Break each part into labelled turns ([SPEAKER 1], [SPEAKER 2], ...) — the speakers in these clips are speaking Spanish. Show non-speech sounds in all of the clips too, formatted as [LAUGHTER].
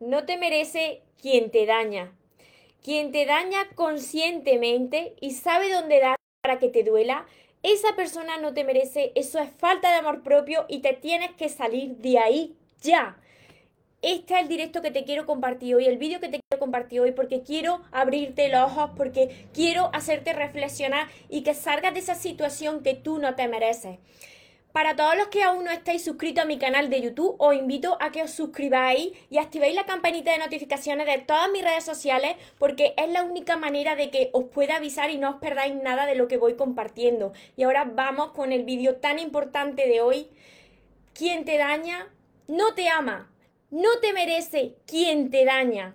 [SPEAKER 1] no te merece quien te daña. Quien te daña conscientemente y sabe dónde dar para que te duela, esa persona no te merece, eso es falta de amor propio y te tienes que salir de ahí ya. Este es el directo que te quiero compartir hoy, el vídeo que te quiero compartir hoy, porque quiero abrirte los ojos, porque quiero hacerte reflexionar y que salgas de esa situación que tú no te mereces. Para todos los que aún no estáis suscritos a mi canal de YouTube, os invito a que os suscribáis y activéis la campanita de notificaciones de todas mis redes sociales porque es la única manera de que os pueda avisar y no os perdáis nada de lo que voy compartiendo. Y ahora vamos con el vídeo tan importante de hoy. Quien te daña, no te ama. No te merece quien te daña.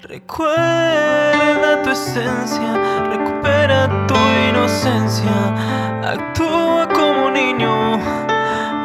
[SPEAKER 2] Recuerda tu esencia, recupera tu inocencia, actúa como niño,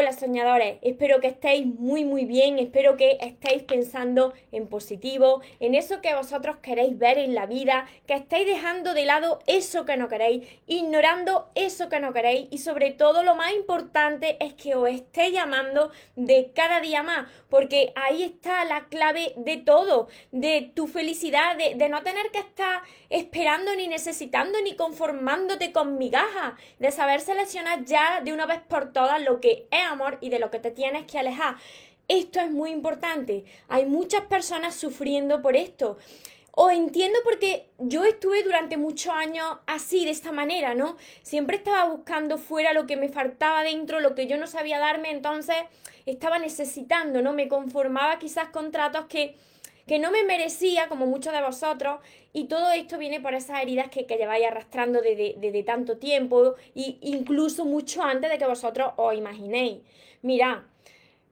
[SPEAKER 1] Hola soñadores, espero que estéis muy muy bien, espero que estéis pensando en positivo, en eso que vosotros queréis ver en la vida, que estéis dejando de lado eso que no queréis, ignorando eso que no queréis. Y sobre todo lo más importante es que os estéis llamando de cada día más, porque ahí está la clave de todo, de tu felicidad, de, de no tener que estar esperando ni necesitando ni conformándote con migajas, de saber seleccionar ya de una vez por todas lo que es amor y de lo que te tienes que alejar. Esto es muy importante. Hay muchas personas sufriendo por esto. Os entiendo porque yo estuve durante muchos años así, de esta manera, ¿no? Siempre estaba buscando fuera lo que me faltaba dentro, lo que yo no sabía darme, entonces estaba necesitando, ¿no? Me conformaba quizás con tratos que, que no me merecía, como muchos de vosotros, y todo esto viene por esas heridas que, que lleváis arrastrando desde, desde, tanto tiempo, e incluso mucho antes de que vosotros os imaginéis. Mira,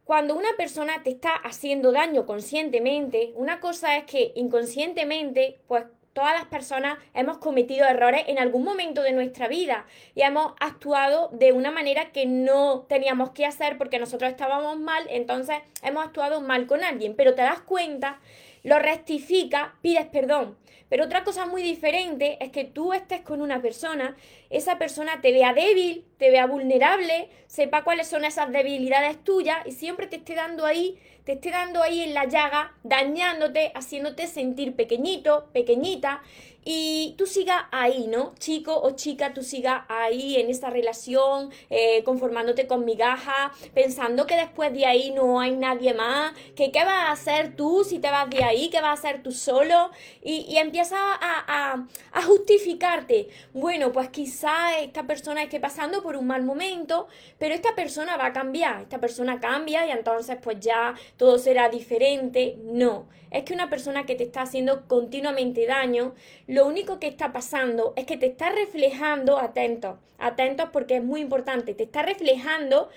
[SPEAKER 1] cuando una persona te está haciendo daño conscientemente, una cosa es que inconscientemente, pues todas las personas hemos cometido errores en algún momento de nuestra vida y hemos actuado de una manera que no teníamos que hacer porque nosotros estábamos mal, entonces hemos actuado mal con alguien, pero te das cuenta, lo rectifica, pides perdón. Pero otra cosa muy diferente es que tú estés con una persona, esa persona te vea débil, te vea vulnerable, sepa cuáles son esas debilidades tuyas y siempre te esté dando ahí, te esté dando ahí en la llaga, dañándote, haciéndote sentir pequeñito, pequeñita y tú sigas ahí, ¿no? Chico o chica, tú sigas ahí en esta relación, eh, conformándote con migaja, pensando que después de ahí no hay nadie más, que qué vas a hacer tú si te vas de ahí, qué vas a hacer tú solo, y, y empiezas a, a, a, justificarte. Bueno, pues quizá esta persona esté pasando por un mal momento, pero esta persona va a cambiar, esta persona cambia y entonces pues ya todo será diferente. No, es que una persona que te está haciendo continuamente daño, lo único que está pasando es que te está reflejando, atentos, atentos porque es muy importante, te está reflejando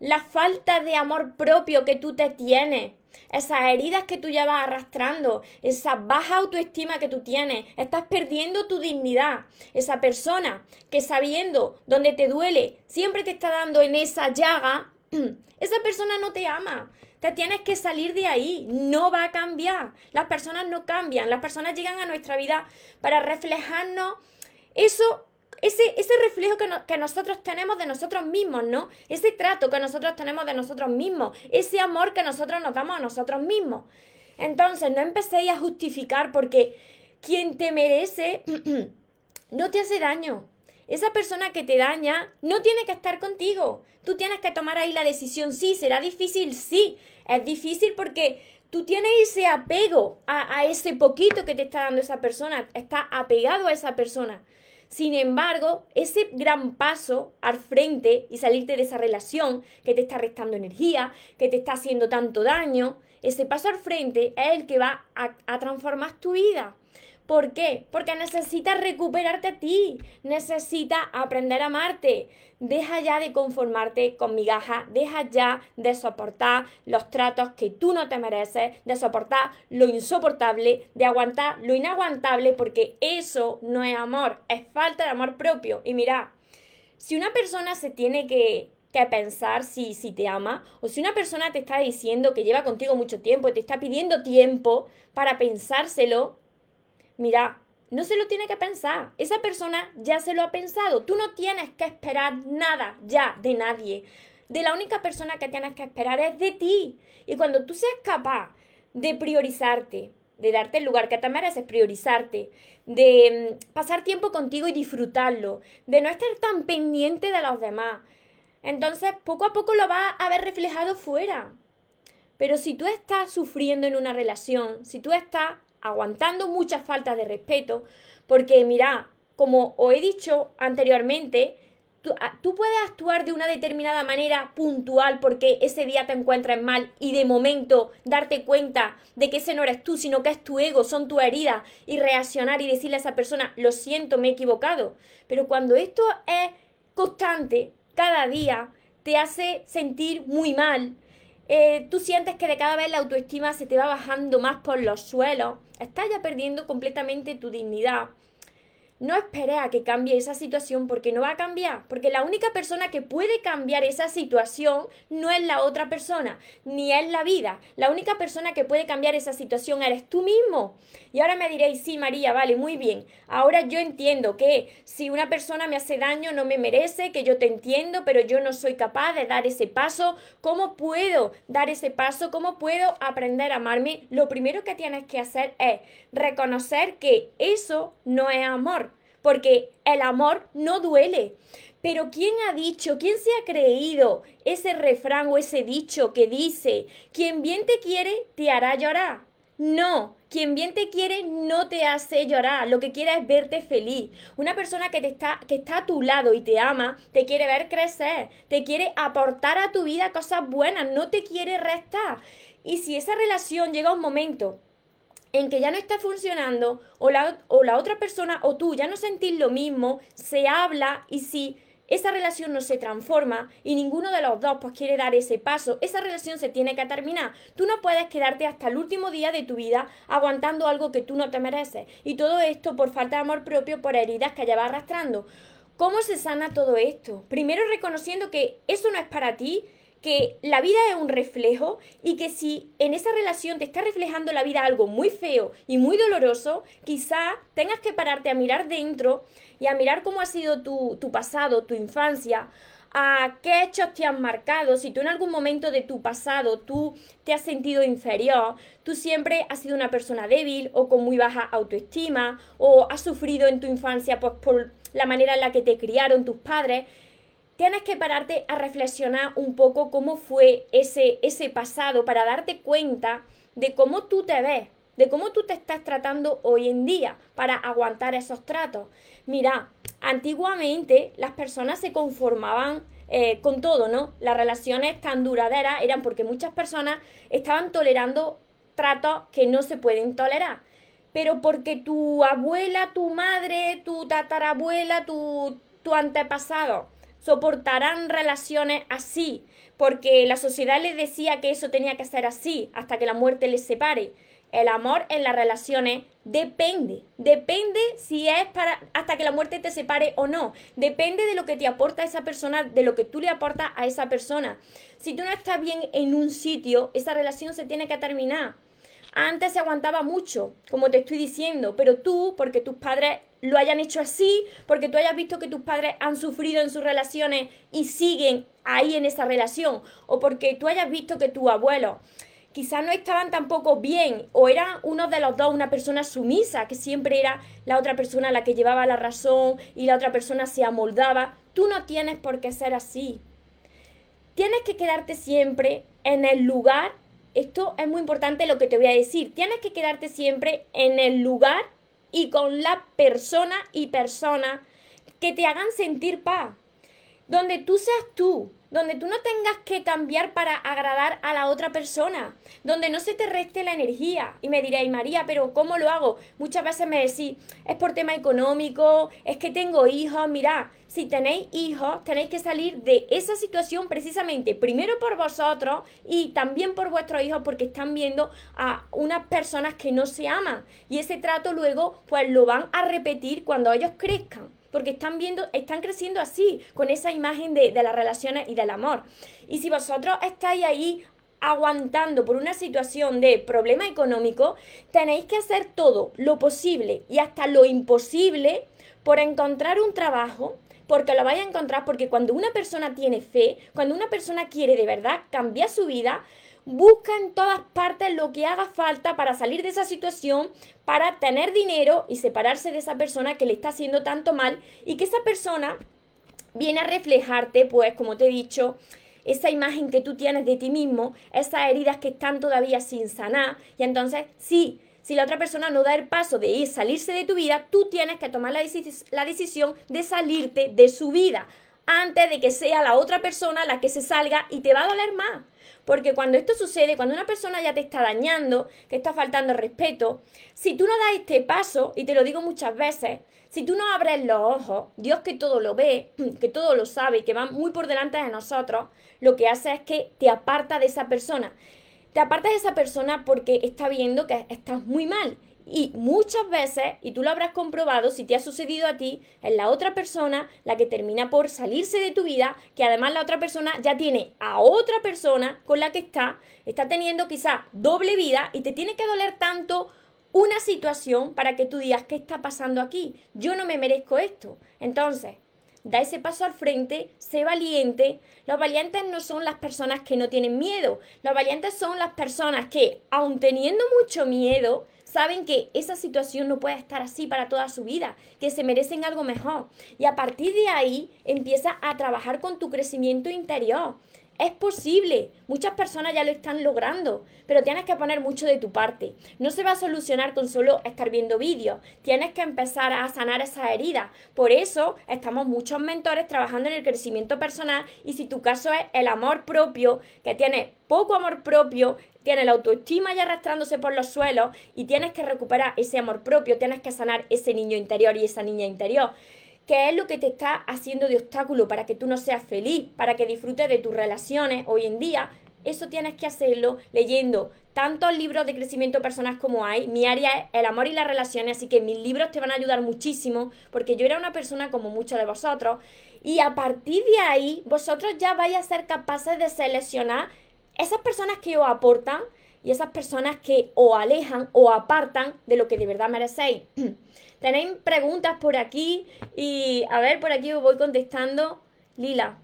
[SPEAKER 1] la falta de amor propio que tú te tienes, esas heridas que tú ya vas arrastrando, esa baja autoestima que tú tienes, estás perdiendo tu dignidad. Esa persona que sabiendo dónde te duele, siempre te está dando en esa llaga, [CLEARS THROAT] esa persona no te ama. Te tienes que salir de ahí, no va a cambiar. Las personas no cambian, las personas llegan a nuestra vida para reflejarnos eso, ese, ese reflejo que, no, que nosotros tenemos de nosotros mismos, ¿no? Ese trato que nosotros tenemos de nosotros mismos, ese amor que nosotros nos damos a nosotros mismos. Entonces, no empecéis a justificar porque quien te merece [CLEARS THROAT] no te hace daño. Esa persona que te daña no tiene que estar contigo. Tú tienes que tomar ahí la decisión. Sí, será difícil, sí. Es difícil porque tú tienes ese apego a, a ese poquito que te está dando esa persona. Está apegado a esa persona. Sin embargo, ese gran paso al frente y salirte de esa relación que te está restando energía, que te está haciendo tanto daño, ese paso al frente es el que va a, a transformar tu vida. ¿Por qué? Porque necesitas recuperarte a ti, necesitas aprender a amarte. Deja ya de conformarte con migajas, deja ya de soportar los tratos que tú no te mereces, de soportar lo insoportable, de aguantar lo inaguantable, porque eso no es amor, es falta de amor propio. Y mira, si una persona se tiene que que pensar si, si te ama o si una persona te está diciendo que lleva contigo mucho tiempo y te está pidiendo tiempo para pensárselo, mira, no se lo tiene que pensar. Esa persona ya se lo ha pensado. Tú no tienes que esperar nada ya de nadie. De la única persona que tienes que esperar es de ti. Y cuando tú seas capaz de priorizarte, de darte el lugar que te mereces, priorizarte, de mm, pasar tiempo contigo y disfrutarlo, de no estar tan pendiente de los demás, entonces poco a poco lo vas a ver reflejado fuera. Pero si tú estás sufriendo en una relación, si tú estás aguantando muchas faltas de respeto, porque mira, como os he dicho anteriormente, ah, tú, puedes actuar de una determinada manera puntual porque ese día te encuentras mal y de momento darte cuenta de que ese no eres tú, sino que es tu ego, son tus heridas y reaccionar y decirle a esa persona, lo siento, me he equivocado. Pero cuando esto es constante, cada día, te hace sentir muy mal, eh, tú sientes que de cada vez la autoestima se te va bajando más por los suelos, estás ya perdiendo completamente tu dignidad. No esperes a que cambie esa situación porque no va a cambiar, porque la única persona que puede cambiar esa situación no es la otra persona, ni es la vida. La única persona que puede cambiar esa situación eres tú mismo. Y ahora me diréis, sí, María, vale, muy bien. Ahora yo entiendo que si una persona me hace daño no me merece, que yo te entiendo, pero yo no soy capaz de dar ese paso. ¿Cómo puedo dar ese paso? ¿Cómo puedo aprender a amarme? Lo primero que tienes que hacer es reconocer que eso no es amor porque el amor no duele. Pero ¿quién ha dicho, quién se ha creído ese refrán o ese dicho que dice, quien bien te quiere, te hará llorar? No, quien bien te quiere no te hace llorar, lo que quiere es verte feliz. Una persona que, te está, que está a tu lado y te ama, te quiere ver crecer, te quiere aportar a tu vida cosas buenas, no te quiere restar. Y si esa relación llega a un momento en que ya no está funcionando o la, o la otra persona o tú ya no sentís lo mismo, se habla y si esa relación no se transforma y ninguno de los dos pues quiere dar ese paso, esa relación se tiene que terminar. Tú no puedes quedarte hasta el último día de tu vida aguantando algo que tú no te mereces. Y todo esto por falta de amor propio, por heridas que llevas arrastrando. ¿Cómo se sana todo esto? Primero reconociendo que eso no es para ti, que la vida es un reflejo y que si en esa relación te está reflejando la vida algo muy feo y muy doloroso, quizá tengas que pararte a mirar dentro y a mirar cómo ha sido tu, tu pasado, tu infancia, a qué hechos te han marcado, si tú en algún momento de tu pasado tú te has sentido inferior, tú siempre has sido una persona débil o con muy baja autoestima o has sufrido en tu infancia pues, por la manera en la que te criaron tus padres, tienes que pararte a reflexionar un poco cómo fue ese, ese pasado para darte cuenta de cómo tú te ves, de cómo tú te estás tratando hoy en día para aguantar esos tratos. Mira, antiguamente las personas se conformaban eh, con todo, ¿no? Las relaciones tan duraderas eran porque muchas personas estaban tolerando tratos que no se pueden tolerar. Pero porque tu abuela, tu madre, tu tatarabuela, tu, tu antepasado soportarán relaciones así, porque la sociedad les decía que eso tenía que ser así hasta que la muerte les separe. El amor en las relaciones depende, depende si es para hasta que la muerte te separe o no. Depende de lo que te aporta esa persona, de lo que tú le aportas a esa persona. Si tú no estás bien en un sitio, esa relación se tiene que terminar. Antes se aguantaba mucho, como te estoy diciendo, pero tú, porque tus padres lo hayan hecho así, porque tú hayas visto que tus padres han sufrido en sus relaciones y siguen ahí en esa relación, o porque tú hayas visto que tu abuelo quizás no estaban tampoco bien, o era uno de los dos una persona sumisa, que siempre era la otra persona la que llevaba la razón y la otra persona se amoldaba. Tú no tienes por qué ser así. Tienes que quedarte siempre en el lugar, esto es muy importante lo que te voy a decir, tienes que quedarte siempre en el lugar y con la persona y persona que te hagan sentir paz. Donde tú seas tú, donde tú no tengas que cambiar para agradar a la otra persona, donde no se te reste la energía. Y me diréis, María, pero ¿cómo lo hago? Muchas veces me decís, es por tema económico, es que tengo hijos, mirad, si tenéis hijos, tenéis que salir de esa situación precisamente, primero por vosotros y también por vuestros hijos, porque están viendo a unas personas que no se aman. Y ese trato luego, pues lo van a repetir cuando ellos crezcan. Porque están viendo, están creciendo así, con esa imagen de, de las relaciones y del amor. Y si vosotros estáis ahí aguantando por una situación de problema económico, tenéis que hacer todo lo posible y hasta lo imposible por encontrar un trabajo, porque lo vais a encontrar, porque cuando una persona tiene fe, cuando una persona quiere de verdad cambiar su vida, busca en todas partes lo que haga falta para salir de esa situación, para tener dinero y separarse de esa persona que le está haciendo tanto mal y que esa persona viene a reflejarte, pues como te he dicho, esa imagen que tú tienes de ti mismo, esas heridas que están todavía sin sanar. Y entonces, sí, si la otra persona no da el paso de ir, salirse de tu vida, tú tienes que tomar la, la decisión de salirte de su vida antes de que sea la otra persona la que se salga y te va a doler más. Porque cuando esto sucede, cuando una persona ya te está dañando, te está faltando respeto, si tú no das este paso, y te lo digo muchas veces, si tú no abres los ojos, Dios que todo lo ve, [CLEARS THROAT] que todo lo sabe, que va muy por delante de nosotros, lo que hace es que te aparta de esa persona. Te aparta de esa persona porque está viendo que estás muy mal. Y muchas veces, y tú lo habrás comprobado, si te ha sucedido a ti, es la otra persona la que termina por salirse de tu vida, que además la otra persona ya tiene a otra persona con la que está, está teniendo quizá doble vida y te tiene que doler tanto una situación para que tú digas, ¿qué está pasando aquí? Yo no me merezco esto. Entonces, da ese paso al frente, sé valiente. Los valientes no son las personas que no tienen miedo. Los valientes son las personas que, aun teniendo mucho miedo, saben que esa situación no puede estar así para toda su vida, que se merecen algo mejor. Y a partir de ahí empieza a trabajar con tu crecimiento interior. Es posible, muchas personas ya lo están logrando, pero tienes que poner mucho de tu parte. No se va a solucionar con solo estar viendo vídeos, tienes que empezar a sanar esas heridas. Por eso estamos muchos mentores trabajando en el crecimiento personal y si tu caso es el amor propio, que tienes poco amor propio, tienes la autoestima ya arrastrándose por los suelos y tienes que recuperar ese amor propio, tienes que sanar ese niño interior y esa niña interior. ¿Qué es lo que te está haciendo de obstáculo para que tú no seas feliz, para que disfrutes de tus relaciones hoy en día? Eso tienes que hacerlo leyendo tantos libros de crecimiento personal como hay. Mi área es el amor y las relaciones, así que mis libros te van a ayudar muchísimo porque yo era una persona como muchos de vosotros y a partir de ahí vosotros ya vais a ser capaces de seleccionar esas personas que os aportan y esas personas que os alejan o apartan de lo que de verdad merecéis. [CLEARS THROAT] Tenéis preguntas por aquí y a ver, por aquí os voy contestando. Lila,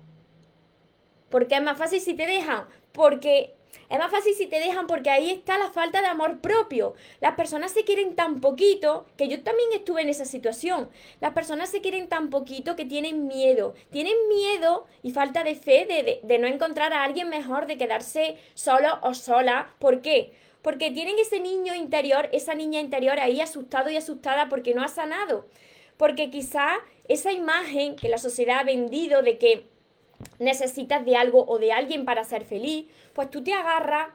[SPEAKER 1] ¿por qué es más fácil si te dejan? Porque es más fácil si te dejan porque ahí está la falta de amor propio. Las personas se quieren tan poquito, que yo también estuve en esa situación. Las personas se quieren tan poquito que tienen miedo. Tienen miedo y falta de fe de, de no encontrar a alguien mejor, de quedarse solo o sola. ¿Por qué? Porque tienen ese niño interior, esa niña interior ahí asustado y asustada porque no ha sanado. Porque quizá esa imagen que la sociedad ha vendido de que necesitas de algo o de alguien para ser feliz, pues tú te agarras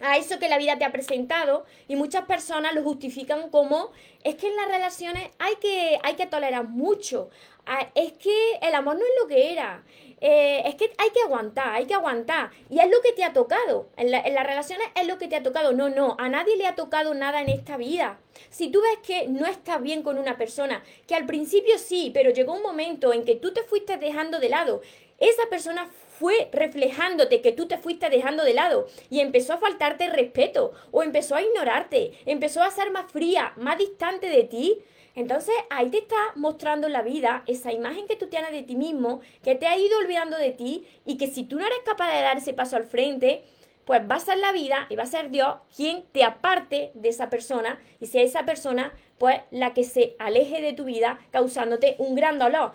[SPEAKER 1] a eso que la vida te ha presentado y muchas personas lo justifican como es que en las relaciones hay que, hay que tolerar mucho, ah, es que el amor no es lo que era, eh, es que hay que aguantar, hay que aguantar. Y es lo que te ha tocado. En, en, las relaciones es lo que te ha tocado. No, no, a nadie le ha tocado nada en esta vida. Si tú ves que no estás bien con una persona, que al principio sí, pero llegó un momento en que tú te fuiste dejando de lado, esa persona fue reflejándote que tú te fuiste dejando de lado y empezó a faltarte respeto o empezó a ignorarte, empezó a ser más fría, más distante de ti, entonces ahí te está mostrando la vida esa imagen que tú tienes de ti mismo, que te ha ido olvidando de ti y que si tú no eres capaz de dar ese paso al frente, pues va a ser la vida y va a ser Dios quien te aparte de esa persona y sea esa persona pues la que se aleje de tu vida causándote un gran dolor.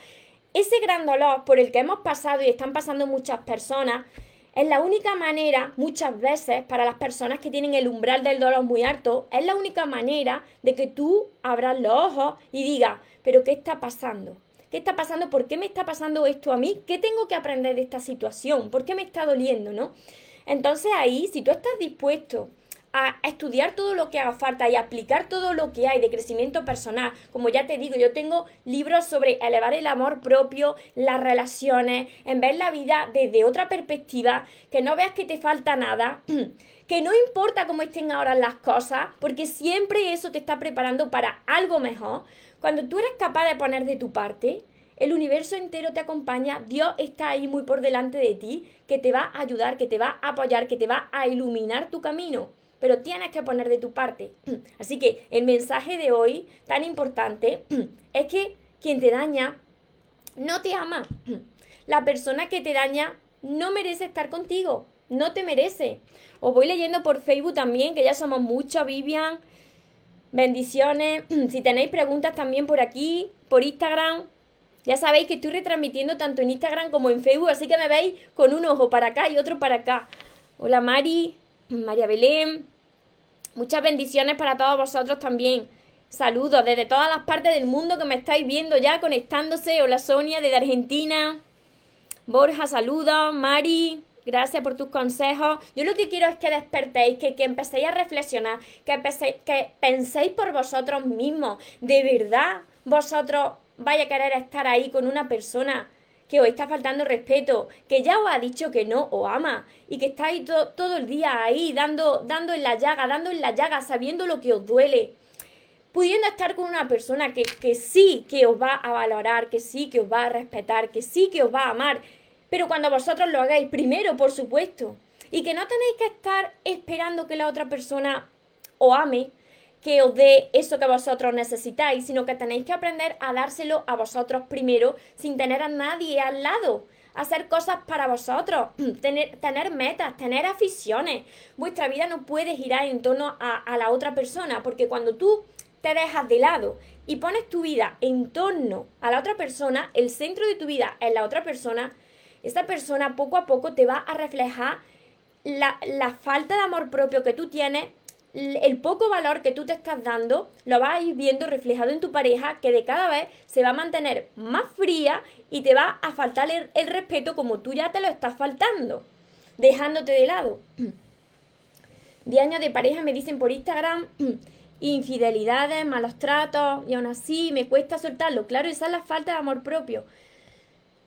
[SPEAKER 1] Ese gran dolor por el que hemos pasado y están pasando muchas personas es la única manera, muchas veces, para las personas que tienen el umbral del dolor muy alto, es la única manera de que tú abras los ojos y digas, pero ¿qué está pasando? ¿Qué está pasando? ¿Por qué me está pasando esto a mí? ¿Qué tengo que aprender de esta situación? ¿Por qué me está doliendo, no? Entonces ahí, si tú estás dispuesto a estudiar todo lo que haga falta y aplicar todo lo que hay de crecimiento personal. Como ya te digo, yo tengo libros sobre elevar el amor propio, las relaciones, en ver la vida desde otra perspectiva, que no veas que te falta nada. [CLEARS THROAT] que no importa cómo estén ahora las cosas, porque siempre eso te está preparando para algo mejor. Cuando tú eres capaz de poner de tu parte, el universo entero te acompaña, Dios está ahí muy por delante de ti, que te va a ayudar, que te va a apoyar, que te va a iluminar tu camino pero tienes que poner de tu parte. [CLEARS THROAT] Así que el mensaje de hoy, tan importante, [CLEARS THROAT] es que quien te daña no te ama. [CLEARS THROAT] La persona que te daña no merece estar contigo, no te merece. Os voy leyendo por Facebook también, que ya somos muchos, Vivian. Bendiciones. Si tenéis preguntas también por aquí, por Instagram. Ya sabéis que estoy retransmitiendo tanto en Instagram como en Facebook, así que me veis con un ojo para acá y otro para acá. Hola Mari, María Belén, Muchas bendiciones para todos vosotros también. Saludos desde todas las partes del mundo que me estáis viendo ya conectándose. Hola Sonia desde Argentina. Borja, saludos. Mari, gracias por tus consejos. Yo lo que quiero es que despertéis, que, que empecéis a reflexionar, que, que penséis por vosotros mismos. De verdad, vosotros vais a querer estar ahí con una persona que os está faltando respeto, que ya os ha dicho que no os ama y que estáis todo el día ahí dando, dando en la llaga, dando en la llaga, sabiendo lo que os duele, pudiendo estar con una persona que, que sí que os va a valorar, que sí que os va a respetar, que sí que os va a amar, pero cuando vosotros lo hagáis primero, por supuesto, y que no tenéis que estar esperando que la otra persona os ame, que os dé eso que vosotros necesitáis, sino que tenéis que aprender a dárselo a vosotros primero sin tener a nadie al lado. Hacer cosas para vosotros, [CLEARS THROAT] tener, metas, tener aficiones. Vuestra vida no puede girar en torno a, la otra persona, porque cuando tú te dejas de lado y pones tu vida en torno a la otra persona, el centro de tu vida es la otra persona, esa persona poco a poco te va a reflejar la, falta de amor propio que tú tienes el poco valor que tú te estás dando lo vas a ir viendo reflejado en tu pareja que de cada vez se va a mantener más fría y te va a faltar el, respeto como tú ya te lo estás faltando, dejándote de lado. [CLEARS THROAT] De años de pareja me dicen por Instagram [CLEARS THROAT] infidelidades, malos tratos y aún así me cuesta soltarlo. Claro, esa es la falta de amor propio.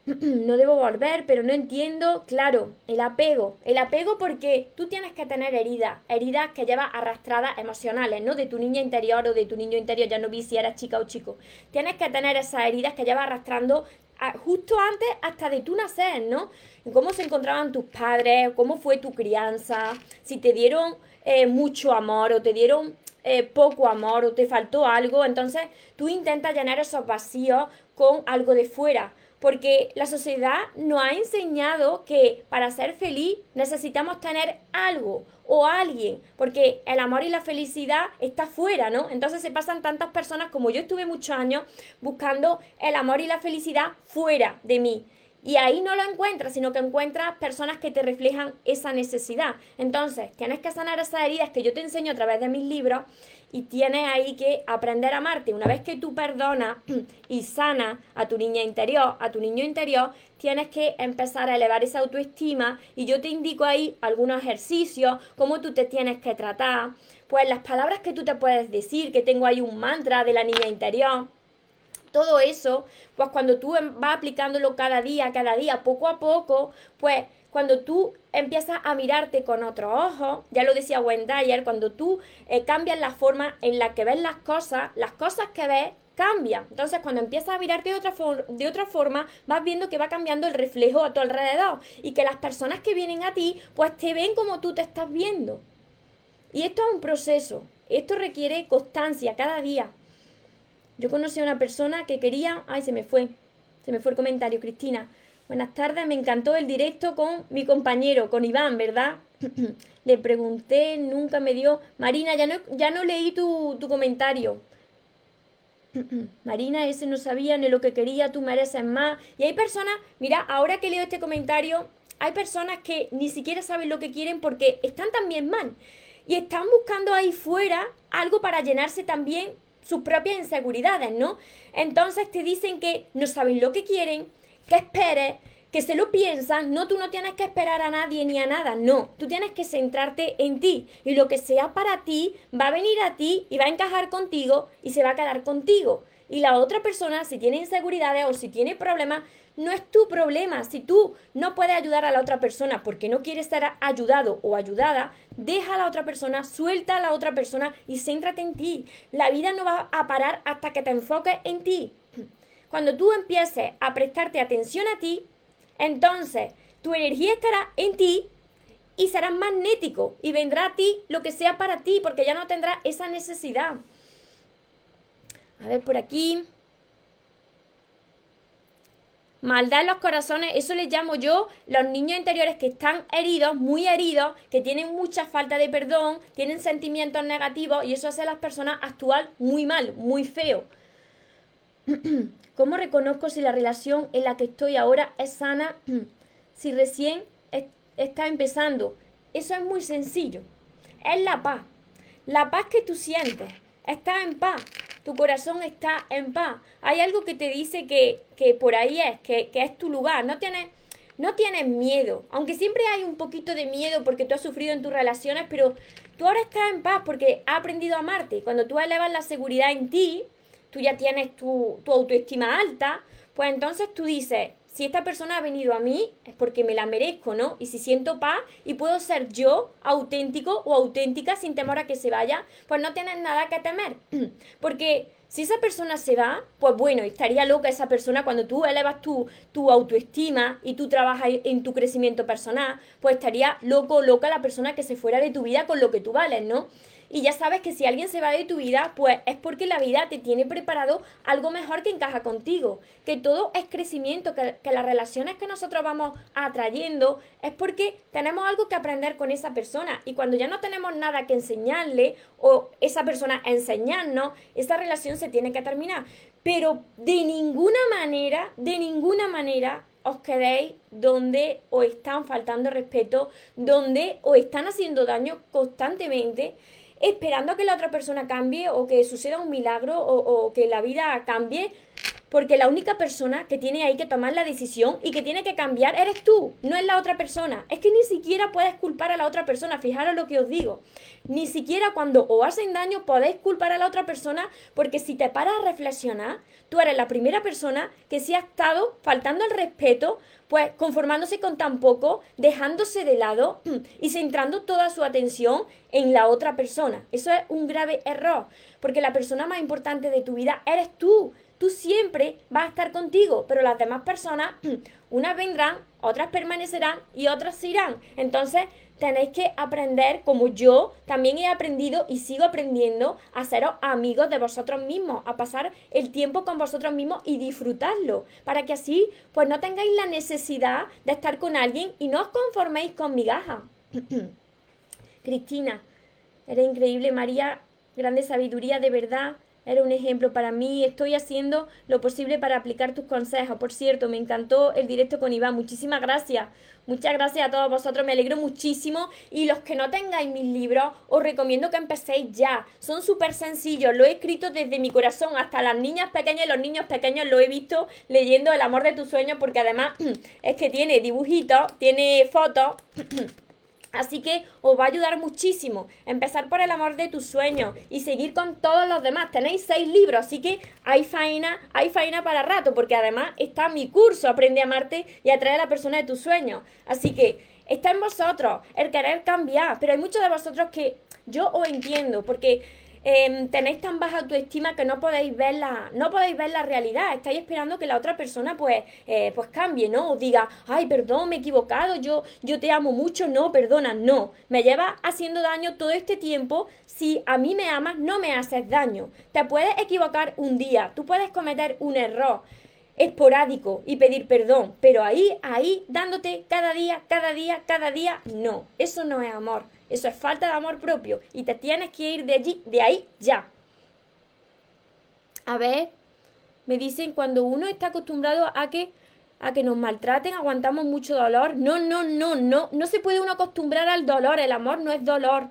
[SPEAKER 1] [CLEARS THROAT] no debo volver, pero no entiendo, claro, el apego. El apego porque tú tienes que tener heridas, heridas que llevas arrastradas emocionales, ¿no? De tu niña interior o de tu niño interior, ya no vi si eras chica o chico. Tienes que tener esas heridas que llevas arrastrando justo antes hasta de tu nacer, ¿no? Cómo se encontraban tus padres, cómo fue tu crianza, si te dieron eh, mucho amor o te dieron eh, poco amor o te faltó algo, entonces tú intentas llenar esos vacíos con algo de fuera porque la sociedad nos ha enseñado que para ser feliz necesitamos tener algo o alguien, porque el amor y la felicidad está fuera, ¿no? Entonces se pasan tantas personas como yo estuve muchos años buscando el amor y la felicidad fuera de mí. Y ahí no lo encuentras, sino que encuentras personas que te reflejan esa necesidad. Entonces, tienes que sanar esas heridas que yo te enseño a través de mis libros y tienes ahí que aprender a amarte. Una vez que tú perdonas [CLEARS THROAT] y sanas a tu niña interior, a tu niño interior, tienes que empezar a elevar esa autoestima y yo te indico ahí algunos ejercicios, cómo tú te tienes que tratar, pues las palabras que tú te puedes decir, que tengo ahí un mantra de la niña interior. Todo eso, pues cuando tú vas aplicándolo cada día, cada día, poco a poco, pues cuando tú empiezas a mirarte con otros ojos, ya lo decía Wendy ayer, cuando tú eh, cambias la forma en la que ves las cosas, las cosas que ves cambian. Entonces, cuando empiezas a mirarte de otra, de otra forma, vas viendo que va cambiando el reflejo a tu alrededor y que las personas que vienen a ti, pues te ven como tú te estás viendo. Y esto es un proceso, esto requiere constancia cada día. Yo conocí a una persona que quería, ay, se me fue, se me fue el comentario, Cristina, Buenas tardes, me encantó el directo con mi compañero, con Iván, ¿verdad? [CLEARS THROAT] Le pregunté, nunca me dio. Marina, ya no, ya no leí tu, tu comentario. [CLEARS THROAT] Marina, ese no sabía ni lo que quería, tú mereces más. Y hay personas, mira, ahora que leo este comentario, hay personas que ni siquiera saben lo que quieren porque están también mal. Y están buscando ahí fuera algo para llenarse también sus propias inseguridades, ¿no? Entonces te dicen que no saben lo que quieren, que esperes, que se lo piensas, no, tú no tienes que esperar a nadie ni a nada, no, tú tienes que centrarte en ti y lo que sea para ti va a venir a ti y va a encajar contigo y se va a quedar contigo. Y la otra persona, si tiene inseguridades o si tiene problemas, no es tu problema. Si tú no puedes ayudar a la otra persona porque no quieres ser ayudado o ayudada, deja a la otra persona, suelta a la otra persona y céntrate en ti. La vida no va a parar hasta que te enfoques en ti. Cuando tú empieces a prestarte atención a ti, entonces tu energía estará en ti y serás magnético y vendrá a ti lo que sea para ti porque ya no tendrás esa necesidad. A ver por aquí. Maldad en los corazones, eso les llamo yo los niños interiores que están heridos, muy heridos, que tienen mucha falta de perdón, tienen sentimientos negativos y eso hace a las personas actuar muy mal, muy feo. [CLEARS THROAT] ¿Cómo reconozco si la relación en la que estoy ahora es sana? [CLEARS THROAT] si recién está empezando. Eso es muy sencillo. Es la paz. La paz que tú sientes. Estás en paz tu corazón está en paz. Hay algo que te dice que, por ahí es, que, es tu lugar. No tienes, no tienes miedo, aunque siempre hay un poquito de miedo porque tú has sufrido en tus relaciones, pero tú ahora estás en paz porque has aprendido a amarte. Cuando tú elevas la seguridad en ti, tú ya tienes tu, tu autoestima alta, pues entonces tú dices, si esta persona ha venido a mí es porque me la merezco, ¿no? Y si siento paz y puedo ser yo auténtico o auténtica sin temor a que se vaya, pues no tienes nada que temer. [CLEARS THROAT] Porque si esa persona se va, pues bueno, estaría loca esa persona cuando tú elevas tu, tu autoestima y tú trabajas en tu crecimiento personal, pues estaría loco o loca la persona que se fuera de tu vida con lo que tú vales, ¿no? Y ya sabes que si alguien se va de tu vida, pues es porque la vida te tiene preparado algo mejor que encaja contigo. Que todo es crecimiento, que, las relaciones que nosotros vamos atrayendo es porque tenemos algo que aprender con esa persona. Y cuando ya no tenemos nada que enseñarle o esa persona enseñarnos, esa relación se tiene que terminar. Pero de ninguna manera, de ninguna manera os quedéis donde os están faltando respeto, donde os están haciendo daño constantemente esperando a que la otra persona cambie o que suceda un milagro o, que la vida cambie, porque la única persona que tiene ahí que tomar la decisión y que tiene que cambiar eres tú, no es la otra persona. Es que ni siquiera puedes culpar a la otra persona, fijaros lo que os digo. Ni siquiera cuando os hacen daño podéis culpar a la otra persona, porque si te paras a reflexionar, tú eres la primera persona que sí ha estado faltando el respeto pues conformándose con tan poco, dejándose de lado [CLEARS THROAT] y centrando toda su atención en la otra persona. Eso es un grave error, porque la persona más importante de tu vida eres tú. Tú siempre vas a estar contigo, pero las demás personas, [CLEARS THROAT] unas vendrán, otras permanecerán y otras se irán. Entonces, tenéis que aprender, como yo también he aprendido y sigo aprendiendo, a seros amigos de vosotros mismos, a pasar el tiempo con vosotros mismos y disfrutarlo, para que así pues no tengáis la necesidad de estar con alguien y no os conforméis con migajas. [CLEARS THROAT] Cristina, eres increíble, María, grande sabiduría, de verdad. Era un ejemplo para mí. Estoy haciendo lo posible para aplicar tus consejos. Por cierto, me encantó el directo con Iván. Muchísimas gracias. Muchas gracias a todos vosotros, me alegro muchísimo. Y los que no tengáis mis libros, os recomiendo que empecéis ya. Son súper sencillos, lo he escrito desde mi corazón. Hasta las niñas pequeñas y los niños pequeños lo he visto leyendo El amor de tus sueños, porque además [CLEARS THROAT] es que tiene dibujitos, tiene fotos. [CLEARS THROAT] Así que os va a ayudar muchísimo empezar por el amor de tus sueños y seguir con todos los demás. Tenéis seis libros, así que hay faena, hay faena para rato, porque además está mi curso Aprende a amarte y atrae a la persona de tus sueños. Así que está en vosotros el querer cambiar, pero hay muchos de vosotros que yo os entiendo, porque Em, tenéis tan baja autoestima que no podéis ver la, no podéis ver la realidad. Estáis esperando que la otra persona pues, eh, pues cambie, ¿no? Os diga, ay, perdón, me he equivocado, yo, yo te amo mucho, no, perdona, no. Me llevas haciendo daño todo este tiempo. Si a mí me amas, no me haces daño. Te puedes equivocar un día, tú puedes cometer un error esporádico y pedir perdón, pero ahí, ahí, dándote cada día, cada día, cada día, no, eso no es amor. Eso es falta de amor propio y te tienes que ir de allí, de ahí ya. A ver, me dicen cuando uno está acostumbrado a que a que nos maltraten, aguantamos mucho dolor. No, no, no, no, no se puede uno acostumbrar al dolor. El amor no es dolor.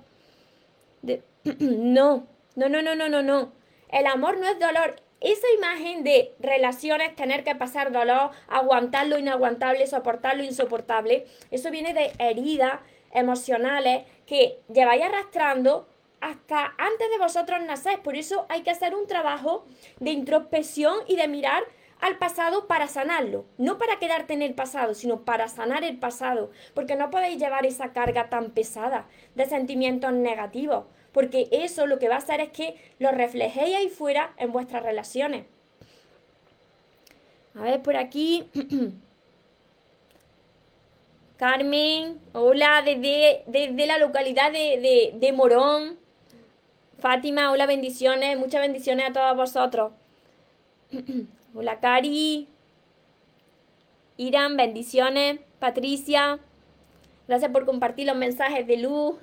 [SPEAKER 1] [CLEARS THROAT] no, no, no, no, no, no, no. El amor no es dolor. esa imagen de relaciones, tener que pasar dolor, aguantar lo inaguantable, soportar lo insoportable, eso viene de heridas emocionales que lleváis arrastrando hasta antes de vosotros nacer. Por eso hay que hacer un trabajo de introspección y de mirar al pasado para sanarlo. No para quedarte en el pasado, sino para sanar el pasado. Porque no podéis llevar esa carga tan pesada de sentimientos negativos. Porque eso lo que va a hacer es que lo reflejéis ahí fuera en vuestras relaciones. A ver, por aquí. [CLEARS THROAT] Carmen, hola, desde, desde la localidad de, de Morón. Fátima, hola, bendiciones, muchas bendiciones a todos vosotros. [CLEARS THROAT] hola, Cari. Irán, bendiciones. Patricia, gracias por compartir los mensajes de luz.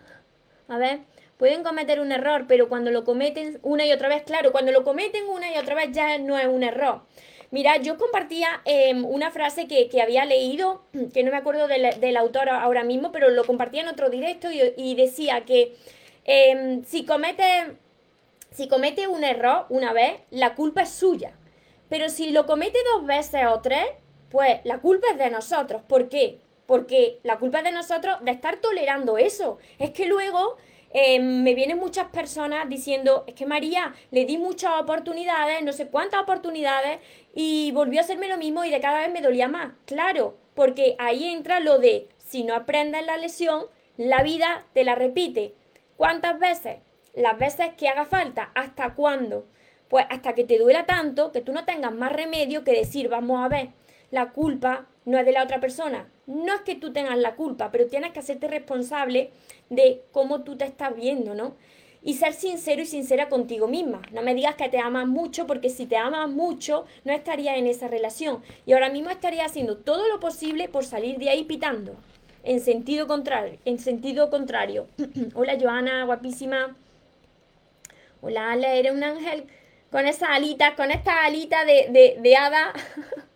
[SPEAKER 1] A ver, pueden cometer un error, pero cuando lo cometen una y otra vez, claro, cuando lo cometen una y otra vez ya no es un error. Mira, yo compartía em, una frase que, había leído, [CLEARS THROAT] que no me acuerdo del, autor ahora mismo, pero lo compartía en otro directo y decía que Em, si, comete, si comete un error una vez, la culpa es suya. Pero si lo comete dos veces o tres, pues la culpa es de nosotros. ¿Por qué? Porque la culpa es de nosotros de estar tolerando eso. Es que luego em, me vienen muchas personas diciendo, es que María, le di muchas oportunidades, no sé cuántas oportunidades, y volvió a hacerme lo mismo y de cada vez me dolía más. Claro, porque ahí entra lo de, si no aprendes la lesión, la vida te la repite. ¿Cuántas veces? Las veces que haga falta. ¿Hasta cuándo? Pues hasta que te duela tanto que tú no tengas más remedio que decir, vamos a ver, la culpa no es de la otra persona. No es que tú tengas la culpa, pero tienes que hacerte responsable de cómo tú te estás viendo, ¿no? Y ser sincero y sincera contigo misma. No me digas que te amas mucho, porque si te amas mucho, no estarías en esa relación. Y ahora mismo estarías haciendo todo lo posible por salir de ahí pitando en sentido contrario. En sentido contrario. [CLEARS THROAT] Hola Joana, guapísima. Hola Ale, eres un ángel con esa alita, con esta alita de, de, de hada. [LAUGHS]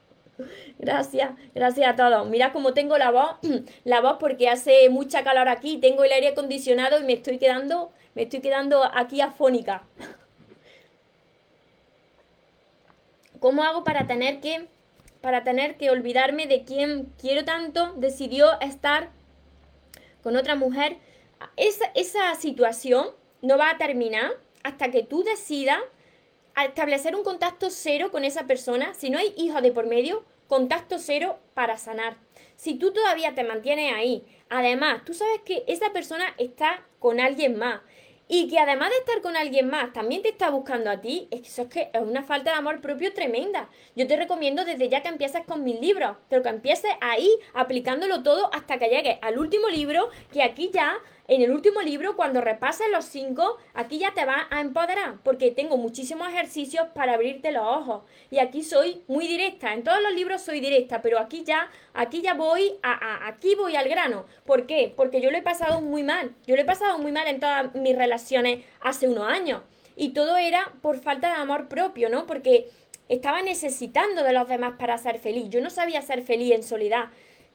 [SPEAKER 1] gracias, gracias a todos. Mira cómo tengo la voz, [CLEARS THROAT] la voz porque hace mucha calor aquí, tengo el aire acondicionado y me estoy quedando, me estoy quedando aquí afónica. [LAUGHS] ¿Cómo hago para tener que para tener que olvidarme de quien quiero tanto, decidió estar con otra mujer. Esa, esa situación no va a terminar hasta que tú decidas establecer un contacto cero con esa persona. Si no hay hijos de por medio, contacto cero para sanar. Si tú todavía te mantienes ahí, además, tú sabes que esa persona está con alguien más y que además de estar con alguien más, también te está buscando a ti, es que eso es que es una falta de amor propio tremenda. Yo te recomiendo desde ya que empieces con mis libros, pero que empieces ahí aplicándolo todo hasta que llegues al último libro, que aquí ya en el último libro, cuando repases los cinco, aquí ya te vas a empoderar, porque tengo muchísimos ejercicios para abrirte los ojos. Y aquí soy muy directa. En todos los libros soy directa, pero aquí ya, aquí ya voy a, aquí voy al grano. ¿Por qué? Porque yo lo he pasado muy mal. Yo lo he pasado muy mal en todas mis relaciones hace unos años. Y todo era por falta de amor propio, ¿no? Porque estaba necesitando de los demás para ser feliz. Yo no sabía ser feliz en soledad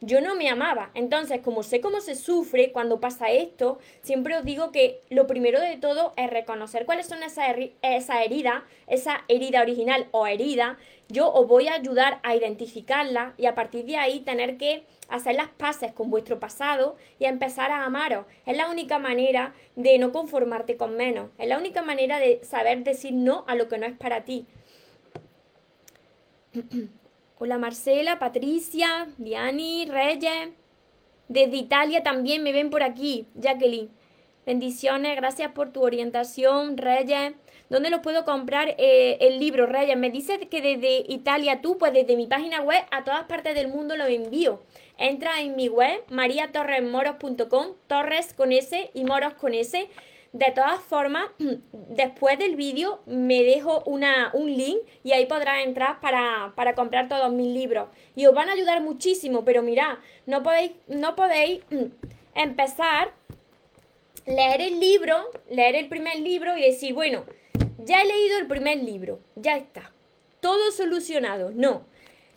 [SPEAKER 1] yo no me amaba. Entonces, como sé cómo se sufre cuando pasa esto, siempre os digo que lo primero de todo es reconocer cuáles son esas esa heridas, esa herida original o herida. Yo os voy a ayudar a identificarla y a partir de ahí tener que hacer las paces con vuestro pasado y a empezar a amaros. Es la única manera de no conformarte con menos. Es la única manera de saber decir no a lo que no es para ti. [CLEARS THROAT] Hola Marcela, Patricia, Diani, Reyes. Desde Italia también me ven por aquí, Jacqueline. Bendiciones, gracias por tu orientación, Reyes. ¿Dónde lo puedo comprar eh, el libro, Reyes? Me dices que desde Italia tú, pues desde mi página web a todas partes del mundo lo envío. Entra en mi web, mariatorresmoros.com, torres con S y moros con S. De todas formas, [CLEARS THROAT] después del vídeo me dejo una, un link y ahí podrás entrar para, comprar todos mis libros. Y os van a ayudar muchísimo, pero mirad, no podéis, no podéis [CLEARS THROAT] empezar, leer el libro, leer el primer libro y decir, bueno, ya he leído el primer libro, ya está, todo solucionado. No,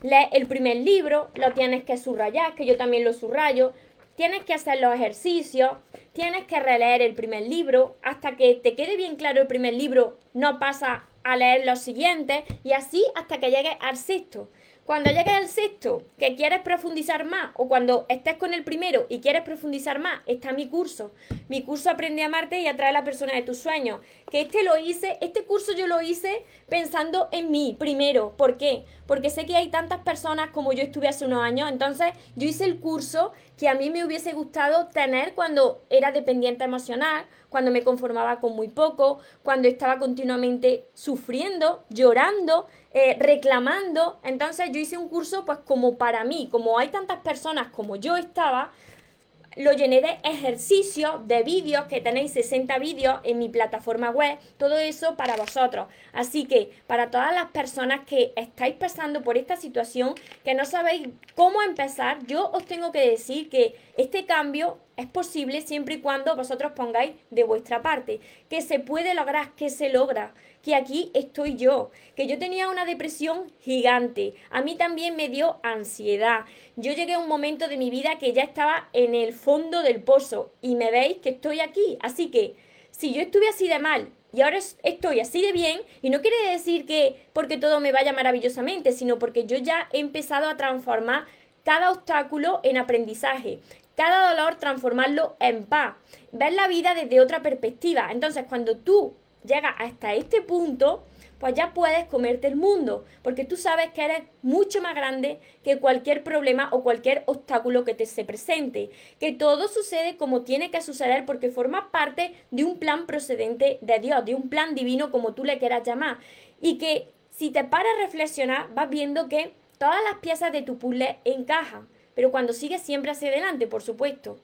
[SPEAKER 1] lee el primer libro, lo tienes que subrayar, que yo también lo subrayo, tienes que hacer los ejercicios, tienes que releer el primer libro, hasta que te quede bien claro el primer libro, no pasa a leer los siguientes y así hasta que llegues al sexto. Cuando llegues al sexto, que quieres profundizar más, o cuando estés con el primero y quieres profundizar más, está mi curso. Mi curso Aprende a amarte y atrae a la persona de tus sueños. Que este lo hice, este curso yo lo hice pensando en mí primero. ¿Por qué? Porque sé que hay tantas personas como yo estuve hace unos años. Entonces, yo hice el curso que a mí me hubiese gustado tener cuando era dependiente emocional, cuando me conformaba con muy poco, cuando estaba continuamente sufriendo, llorando, eh, reclamando. Entonces yo hice un curso pues como para mí, como hay tantas personas como yo estaba, lo llené de ejercicios, de vídeos, que tenéis 60 vídeos en mi plataforma web, todo eso para vosotros. Así que para todas las personas que estáis pasando por esta situación, que no sabéis cómo empezar, yo os tengo que decir que este cambio es posible siempre y cuando vosotros pongáis de vuestra parte, que se puede lograr, que se logra. Que aquí estoy yo, que yo tenía una depresión gigante, a mí también me dio ansiedad. Yo llegué a un momento de mi vida que ya estaba en el fondo del pozo. Y me veis que estoy aquí. Así que si yo estuve así de mal y ahora estoy así de bien, y no quiere decir que porque todo me vaya maravillosamente, sino porque yo ya he empezado a transformar cada obstáculo en aprendizaje, cada dolor transformarlo en paz, ver la vida desde otra perspectiva. Entonces, cuando tú llega hasta este punto, pues ya puedes comerte el mundo, porque tú sabes que eres mucho más grande que cualquier problema o cualquier obstáculo que te se presente, que todo sucede como tiene que suceder porque forma parte de un plan procedente de Dios, de un plan divino como tú le quieras llamar, y que si te paras a reflexionar vas viendo que todas las piezas de tu puzzle encajan, pero cuando sigues siempre hacia adelante, por supuesto.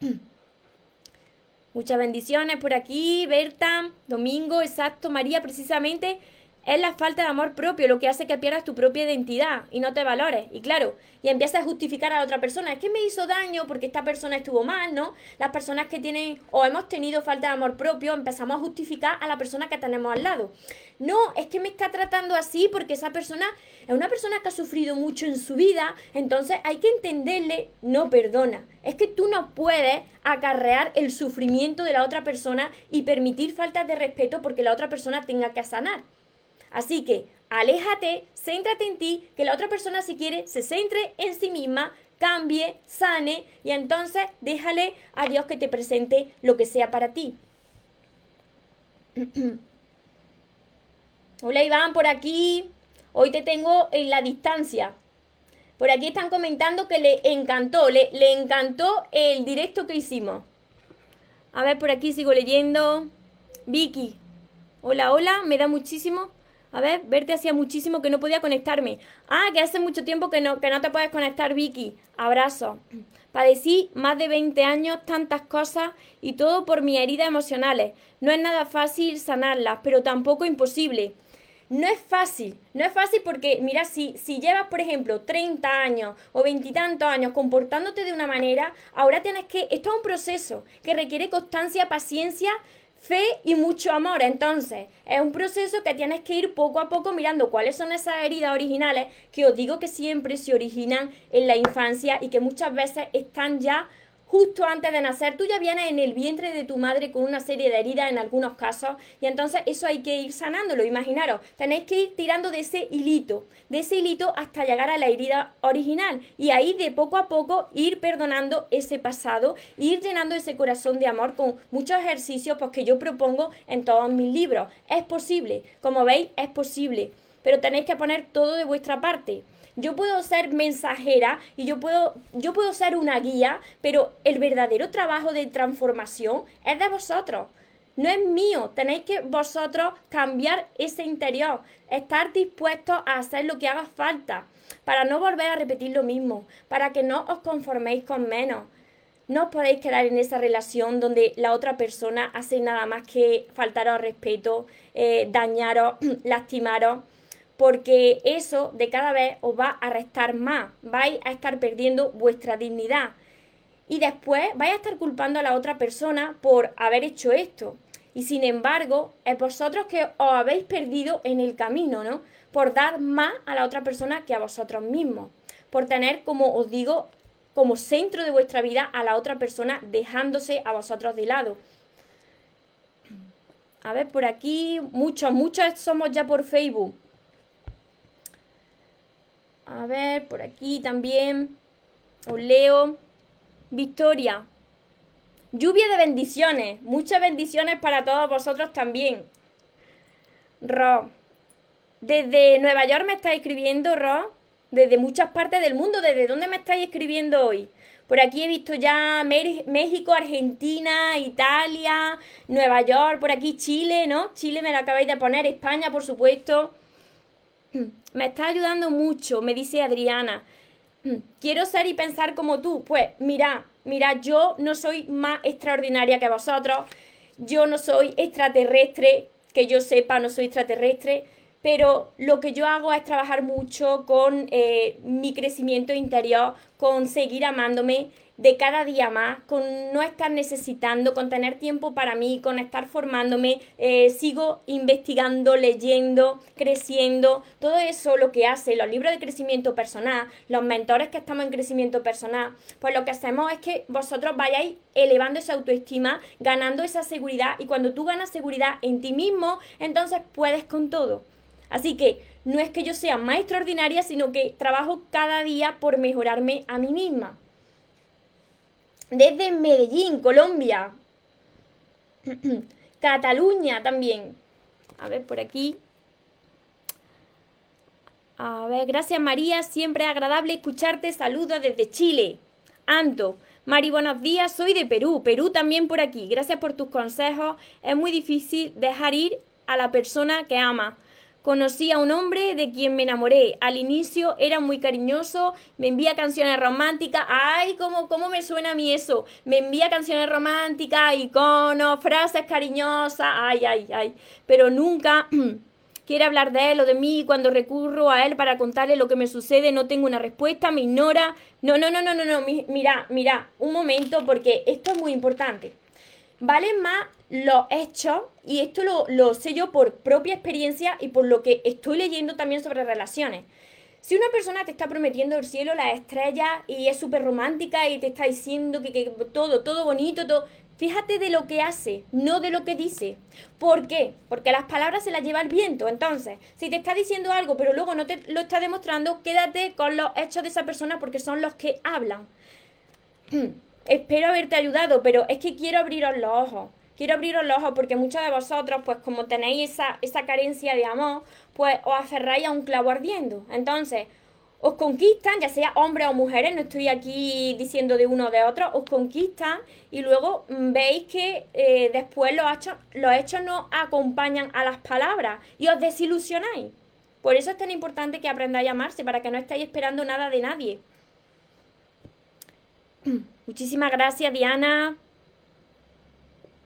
[SPEAKER 1] [CLEARS THROAT] Muchas bendiciones por aquí, Berta, Domingo, exacto, María, precisamente es la falta de amor propio lo que hace que pierdas tu propia identidad y no te valores. Y claro, y empiezas a justificar a la otra persona. Es que me hizo daño porque esta persona estuvo mal, ¿no? Las personas que tienen o hemos tenido falta de amor propio empezamos a justificar a la persona que tenemos al lado. No, es que me está tratando así porque esa persona es una persona que ha sufrido mucho en su vida, entonces hay que entenderle, no perdona. Es que tú no puedes acarrear el sufrimiento de la otra persona y permitir faltas de respeto porque la otra persona tenga que sanar. Así que aléjate, céntrate en ti, que la otra persona si quiere se centre en sí misma, cambie, sane y entonces déjale a Dios que te presente lo que sea para ti. [CLEARS THROAT] Hola Iván, por aquí. Hoy te tengo en la distancia. Por aquí están comentando que le encantó, le, le encantó el directo que hicimos. A ver, por aquí sigo leyendo. Vicky. Hola, hola, me da muchísimo a ver, verte hacía muchísimo que no podía conectarme. Ah, que hace mucho tiempo que no, que no te puedes conectar, Vicky. Abrazo. Padecí más de 20 años tantas cosas y todo por mis heridas emocionales. No es nada fácil sanarlas, pero tampoco imposible. No es fácil, no es fácil porque, mira, si, si llevas, por ejemplo, 30 años o veintitantos años comportándote de una manera, ahora tienes que, esto es un proceso que requiere constancia, paciencia, fe y mucho amor. Entonces, es un proceso que tienes que ir poco a poco mirando cuáles son esas heridas originales que os digo que siempre se originan en la infancia y que muchas veces están ya justo antes de nacer, tú ya vienes en el vientre de tu madre con una serie de heridas en algunos casos y entonces eso hay que ir sanándolo. Imaginaros, tenéis que ir tirando de ese hilito, de ese hilito hasta llegar a la herida original y ahí de poco a poco ir perdonando ese pasado, ir llenando ese corazón de amor con muchos ejercicios pues, que yo propongo en todos mis libros. Es posible, como veis, es posible, pero tenéis que poner todo de vuestra parte. Yo puedo ser mensajera y yo puedo, yo puedo ser una guía, pero el verdadero trabajo de transformación es de vosotros. No es mío, tenéis que vosotros cambiar ese interior, estar dispuestos a hacer lo que haga falta, para no volver a repetir lo mismo, para que no os conforméis con menos. No os podéis quedar en esa relación donde la otra persona hace nada más que faltaros respeto, eh, dañaros, [CLEARS THROAT] lastimaros porque eso de cada vez os va a restar más, vais a estar perdiendo vuestra dignidad y después vais a estar culpando a la otra persona por haber hecho esto. Y sin embargo, es vosotros que os habéis perdido en el camino, ¿no? Por dar más a la otra persona que a vosotros mismos. Por tener, como os digo, como centro de vuestra vida a la otra persona dejándose a vosotros de lado. A ver, por aquí, muchos, muchos somos ya por Facebook. A ver, por aquí también. Os leo. Victoria. Lluvia de bendiciones. Muchas bendiciones para todos vosotros también. Ro. Desde Nueva York me estáis escribiendo, Ro. Desde muchas partes del mundo. ¿Desde dónde me estáis escribiendo hoy? Por aquí he visto ya México, Argentina, Italia, Nueva York, por aquí Chile, ¿no? Chile me lo acabáis de poner, España, por supuesto. [CLEARS THROAT] Me está ayudando mucho, me dice Adriana. [CLEARS THROAT] Quiero ser y pensar como tú. Pues mira, mira, yo no soy más extraordinaria que vosotros. Yo no soy extraterrestre, que yo sepa, no soy extraterrestre pero lo que yo hago es trabajar mucho con eh, mi crecimiento interior, con seguir amándome de cada día más, con no estar necesitando, con tener tiempo para mí, con estar formándome, eh, sigo investigando, leyendo, creciendo, todo eso lo que hace los libros de crecimiento personal, los mentores que estamos en crecimiento personal, pues lo que hacemos es que vosotros vayáis elevando esa autoestima, ganando esa seguridad y cuando tú ganas seguridad en ti mismo, entonces puedes con todo. Así que no es que yo sea más extraordinaria, sino que trabajo cada día por mejorarme a mí misma. Desde Medellín, Colombia. [CLEARS THROAT] Cataluña también. A ver, por aquí. A ver, gracias María, siempre agradable escucharte. Saludos desde Chile. Anto. Mari, buenos días, soy de Perú. Perú también por aquí. Gracias por tus consejos. Es muy difícil dejar ir a la persona que ama. Conocí a un hombre de quien me enamoré. Al inicio era muy cariñoso, me envía canciones románticas. ¡Ay, cómo, cómo me suena a mí eso! Me envía canciones románticas, iconos, frases cariñosas. ¡Ay, ay, ay! Pero nunca [CLEARS THROAT] quiere hablar de él o de mí. Cuando recurro a él para contarle lo que me sucede, no tengo una respuesta, me ignora. No, no, no, no, no, no. Mira, mira, un momento, porque esto es muy importante. Vale más los hechos, y esto lo, sé yo por propia experiencia y por lo que estoy leyendo también sobre relaciones. Si una persona te está prometiendo el cielo, las estrellas, y es súper romántica y te está diciendo que, que, todo, todo bonito, todo, fíjate de lo que hace, no de lo que dice. ¿Por qué? Porque las palabras se las lleva el viento. Entonces, si te está diciendo algo, pero luego no te lo está demostrando, quédate con los hechos de esa persona porque son los que hablan. [CLEARS THROAT] Espero haberte ayudado, pero es que quiero abriros los ojos quiero abriros los ojos porque muchos de vosotros, pues como tenéis esa, esa carencia de amor, pues os aferráis a un clavo ardiendo. Entonces, os conquistan, ya sea hombres o mujeres, no estoy aquí diciendo de uno o de otro, os conquistan y luego mm, veis que eh, después los hechos, los hechos no acompañan a las palabras y os desilusionáis. Por eso es tan importante que aprendáis a amarse, para que no estéis esperando nada de nadie. [CLEARS THROAT] Muchísimas gracias, Diana.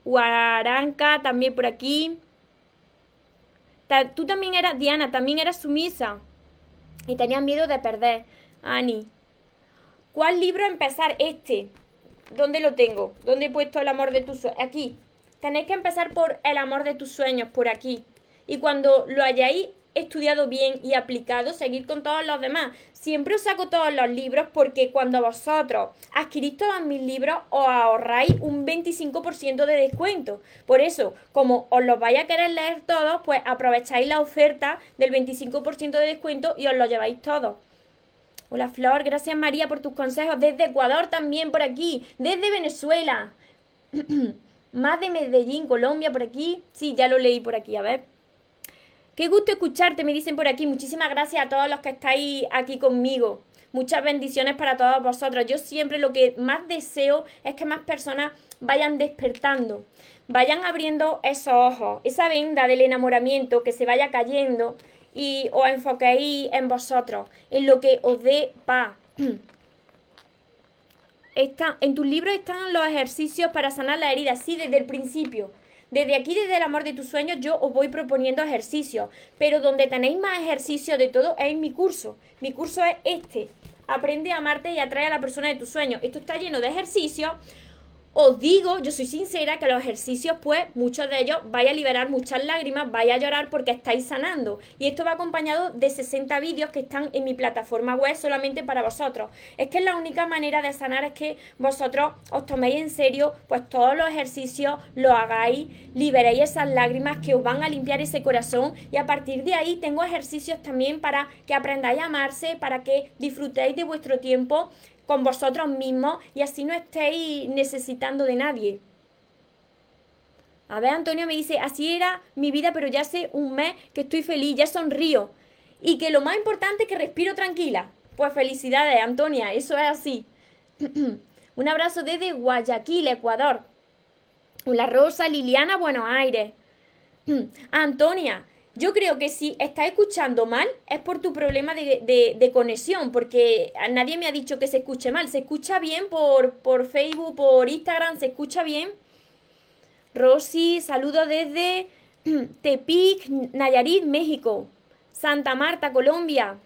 [SPEAKER 1] Guaranca también por aquí. Tú también eras, Diana, también eras sumisa. Y tenías miedo de perder. Ani. ¿Cuál libro empezar? Este. ¿Dónde lo tengo? ¿Dónde he puesto el amor de tus sueños? Aquí. Tenéis que empezar por el amor de tus sueños, por aquí. Y cuando lo hayáis estudiado bien y aplicado, seguir con todos los demás. Siempre os saco todos los libros porque cuando vosotros adquirís todos mis libros os ahorráis un 25% de descuento. Por eso, como os los vais a querer leer todos, pues aprovecháis la oferta del 25% de descuento y os lo lleváis todos. Hola Flor, gracias María por tus consejos. Desde Ecuador también por aquí. Desde Venezuela. [CLEARS THROAT] Más de Medellín, Colombia por aquí. Sí, ya lo leí por aquí, a ver. Qué gusto escucharte, me dicen por aquí. Muchísimas gracias a todos los que estáis aquí conmigo. Muchas bendiciones para todos vosotros. Yo siempre lo que más deseo es que más personas vayan despertando, vayan abriendo esos ojos, esa venda del enamoramiento que se vaya cayendo y os enfoquéis en vosotros, en lo que os dé paz. [CLEARS THROAT] Está, en tus libros están los ejercicios para sanar la herida, sí, desde el principio. Desde aquí, desde el amor de tus sueños, yo os voy proponiendo ejercicios, pero donde tenéis más ejercicio de todo es en mi curso. Mi curso es este. Aprende a amarte y atrae a la persona de tus sueños. Esto está lleno de ejercicios os digo, yo soy sincera, que los ejercicios, pues, muchos de ellos vaya a liberar muchas lágrimas, vaya a llorar porque estáis sanando. Y esto va acompañado de 60 vídeos que están en mi plataforma web solamente para vosotros. Es que la única manera de sanar es que vosotros os toméis en serio, pues, todos los ejercicios, lo hagáis, liberéis esas lágrimas que os van a limpiar ese corazón. Y a partir de ahí tengo ejercicios también para que aprendáis a amarse, para que disfrutéis de vuestro tiempo con vosotros mismos y así no estéis necesitando de nadie. A ver, Antonio me dice, así era mi vida, pero ya hace un mes que estoy feliz, ya sonrío. Y que lo más importante es que respiro tranquila. Pues felicidades, Antonia, eso es así. [CLEARS THROAT] un abrazo desde Guayaquil, Ecuador. La Rosa, Liliana, Buenos Aires. [CLEARS THROAT] Antonia, yo creo que si estás escuchando mal es por tu problema de, conexión, porque nadie me ha dicho que se escuche mal. Se escucha bien por, por Facebook, por Instagram, se escucha bien. Rosy, saludo desde [CLEARS THROAT] Tepic, Nayarit, México. Santa Marta, Colombia.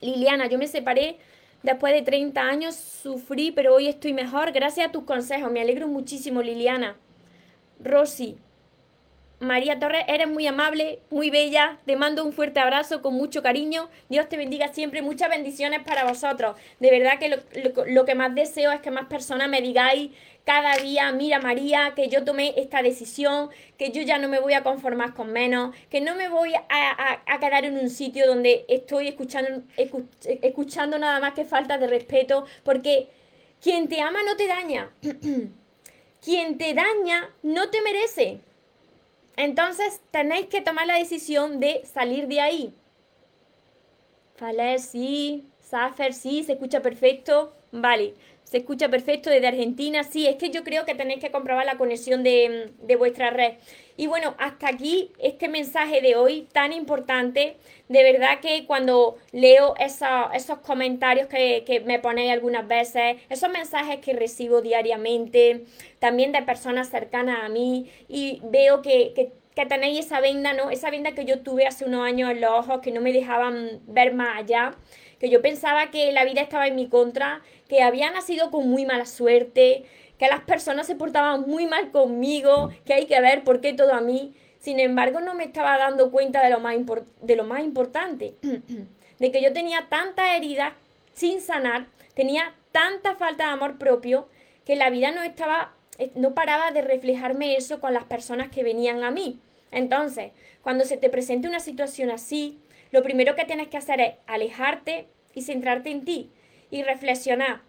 [SPEAKER 1] Liliana, yo me separé después de 30 años, sufrí, pero hoy estoy mejor gracias a tus consejos. Me alegro muchísimo, Liliana. Rosy, María Torres, eres muy amable, muy bella. Te mando un fuerte abrazo con mucho cariño. Dios te bendiga siempre. Muchas bendiciones para vosotros. De verdad que lo, que más deseo es que más personas me digáis cada día, mira María, que yo tomé esta decisión, que yo ya no me voy a conformar con menos, que no me voy a, quedar en un sitio donde estoy escuchando, escuchando nada más que falta de respeto, porque quien te ama no te daña. [CLEARS THROAT] quien te daña no te merece. Entonces tenéis que tomar la decisión de salir de ahí. Faler sí, Safer sí, se escucha perfecto. Vale, se escucha perfecto desde Argentina. Sí, es que yo creo que tenéis que comprobar la conexión de, de vuestra red. Y bueno, hasta aquí este mensaje de hoy tan importante. De verdad que cuando leo esos comentarios que, me ponéis algunas veces, esos mensajes que recibo diariamente, también de personas cercanas a mí, y veo que, que que tenéis esa venda, ¿no? Esa venda que yo tuve hace unos años en los ojos que no me dejaban ver más allá, que yo pensaba que la vida estaba en mi contra, que había nacido con muy mala suerte, que las personas se portaban muy mal conmigo, que hay que ver por qué todo a mí. Sin embargo, no me estaba dando cuenta de lo más, de lo más importante, [CLEARS THROAT] de que yo tenía tantas heridas sin sanar, tenía tanta falta de amor propio, que la vida no estaba, eh, no paraba de reflejarme eso con las personas que venían a mí. Entonces, cuando se te presente una situación así, lo primero que tienes que hacer es alejarte y centrarte en ti y reflexionar.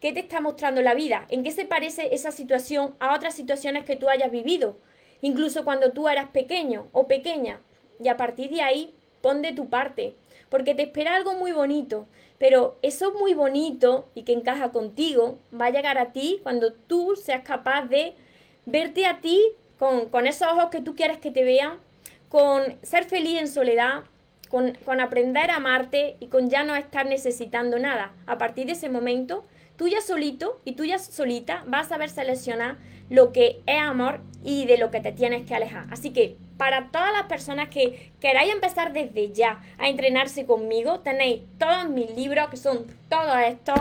[SPEAKER 1] ¿Qué te está mostrando la vida? ¿En qué se parece esa situación a otras situaciones que tú hayas vivido? Incluso cuando tú eras pequeño o pequeña. Y a partir de ahí, pon de tu parte. Porque te espera algo muy bonito. Pero eso muy bonito y que encaja contigo va a llegar a ti cuando tú seas capaz de verte a ti con, con esos ojos que tú quieres que te vean, con ser feliz en soledad, con, aprender a amarte y con ya no estar necesitando nada. A partir de ese momento, tú ya solito y tú ya solita vas a saber seleccionar lo que es amor y de lo que te tienes que alejar. Así que para todas las personas que queráis empezar desde ya a entrenarse conmigo, tenéis todos mis libros, que son todos estos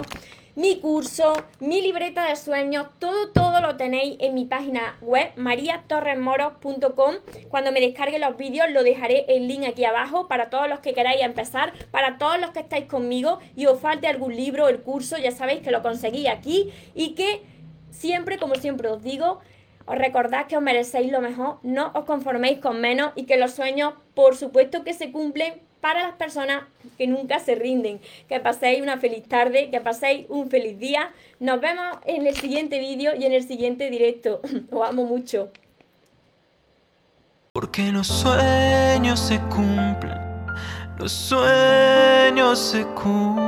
[SPEAKER 1] mi curso, mi libreta de sueños, todo, todo lo tenéis en mi página web mariatorresmoros.com. Cuando me descargue los vídeos lo dejaré el link aquí abajo para todos los que queráis empezar, para todos los que estáis conmigo y os falte algún libro, el curso, ya sabéis que lo conseguí aquí y que siempre, como siempre os digo, os recordad que os merecéis lo mejor, no os conforméis con menos y que los sueños, por supuesto que se cumplen para las personas que nunca se rinden. Que paséis una feliz tarde, que paséis un feliz día. Nos vemos en el siguiente vídeo y en el siguiente directo. [CLEARS THROAT] Os amo mucho.
[SPEAKER 2] Porque los sueños se cumplen, los sueños se cumplen.